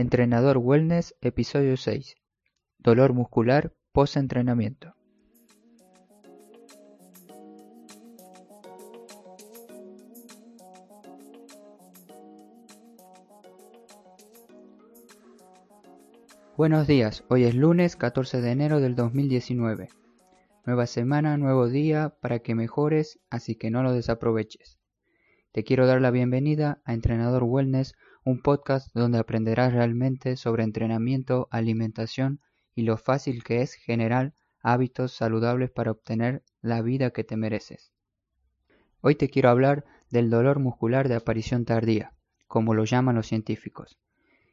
Entrenador Wellness, episodio 6. Dolor muscular post-entrenamiento. Buenos días, hoy es lunes 14 de enero del 2019. Nueva semana, nuevo día para que mejores, así que no lo desaproveches. Te quiero dar la bienvenida a Entrenador Wellness, un podcast donde aprenderás realmente sobre entrenamiento, alimentación y lo fácil que es generar hábitos saludables para obtener la vida que te mereces. Hoy te quiero hablar del dolor muscular de aparición tardía, como lo llaman los científicos.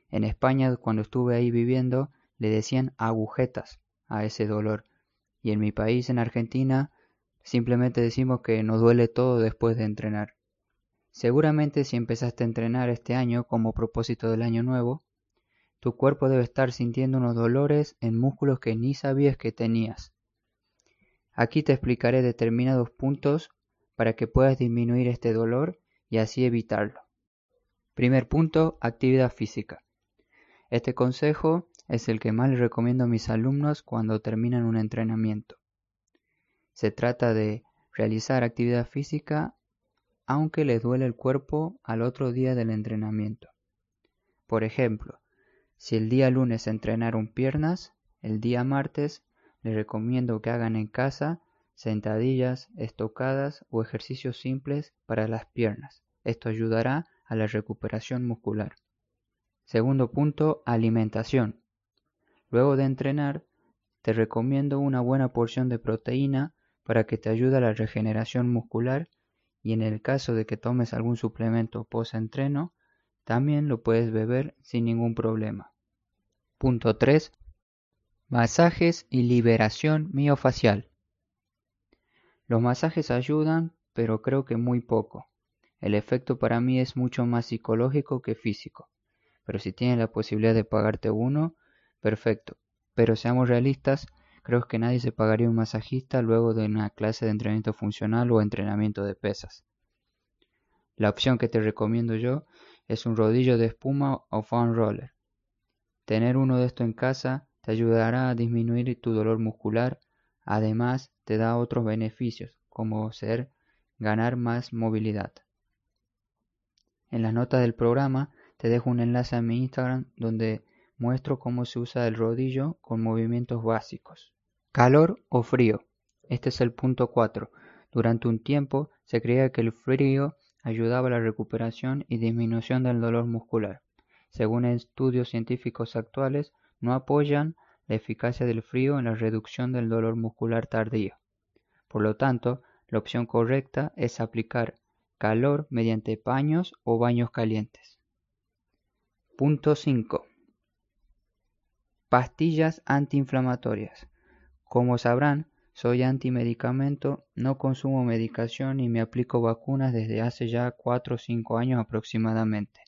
En España, cuando estuve ahí viviendo, le decían agujetas a ese dolor. Y en mi país, en Argentina, simplemente decimos que nos duele todo después de entrenar. Seguramente si empezaste a entrenar este año como propósito del año nuevo, tu cuerpo debe estar sintiendo unos dolores en músculos que ni sabías que tenías. Aquí te explicaré determinados puntos para que puedas disminuir este dolor y así evitarlo. Primer punto, actividad física. Este consejo es el que más les recomiendo a mis alumnos cuando terminan un entrenamiento. Se trata de realizar actividad física aunque les duele el cuerpo al otro día del entrenamiento. Por ejemplo, si el día lunes entrenaron piernas, el día martes les recomiendo que hagan en casa sentadillas, estocadas o ejercicios simples para las piernas. Esto ayudará a la recuperación muscular. Segundo punto, alimentación. Luego de entrenar, te recomiendo una buena porción de proteína para que te ayude a la regeneración muscular y en el caso de que tomes algún suplemento post-entreno, también lo puedes beber sin ningún problema. Punto 3. Masajes y liberación miofacial. Los masajes ayudan, pero creo que muy poco. El efecto para mí es mucho más psicológico que físico pero si tienes la posibilidad de pagarte uno, perfecto. Pero seamos realistas, creo que nadie se pagaría un masajista luego de una clase de entrenamiento funcional o entrenamiento de pesas. La opción que te recomiendo yo es un rodillo de espuma o foam roller. Tener uno de estos en casa te ayudará a disminuir tu dolor muscular, además te da otros beneficios, como ser ganar más movilidad. En las notas del programa te dejo un enlace a mi Instagram donde muestro cómo se usa el rodillo con movimientos básicos. Calor o frío. Este es el punto 4. Durante un tiempo se creía que el frío ayudaba a la recuperación y disminución del dolor muscular. Según estudios científicos actuales, no apoyan la eficacia del frío en la reducción del dolor muscular tardío. Por lo tanto, la opción correcta es aplicar calor mediante paños o baños calientes. Punto 5. Pastillas antiinflamatorias. Como sabrán, soy antimedicamento, no consumo medicación y me aplico vacunas desde hace ya 4 o 5 años aproximadamente.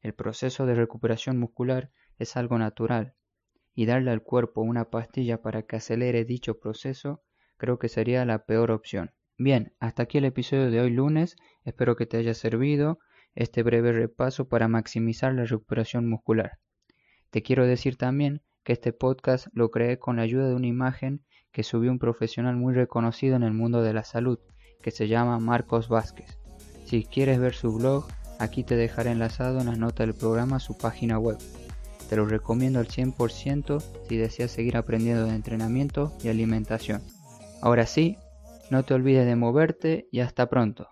El proceso de recuperación muscular es algo natural, y darle al cuerpo una pastilla para que acelere dicho proceso creo que sería la peor opción. Bien, hasta aquí el episodio de hoy lunes, espero que te haya servido este breve repaso para maximizar la recuperación muscular. Te quiero decir también que este podcast lo creé con la ayuda de una imagen que subió un profesional muy reconocido en el mundo de la salud, que se llama Marcos Vázquez. Si quieres ver su blog, aquí te dejaré enlazado en las notas del programa su página web. Te lo recomiendo al 100% si deseas seguir aprendiendo de entrenamiento y alimentación. Ahora sí, no te olvides de moverte y hasta pronto.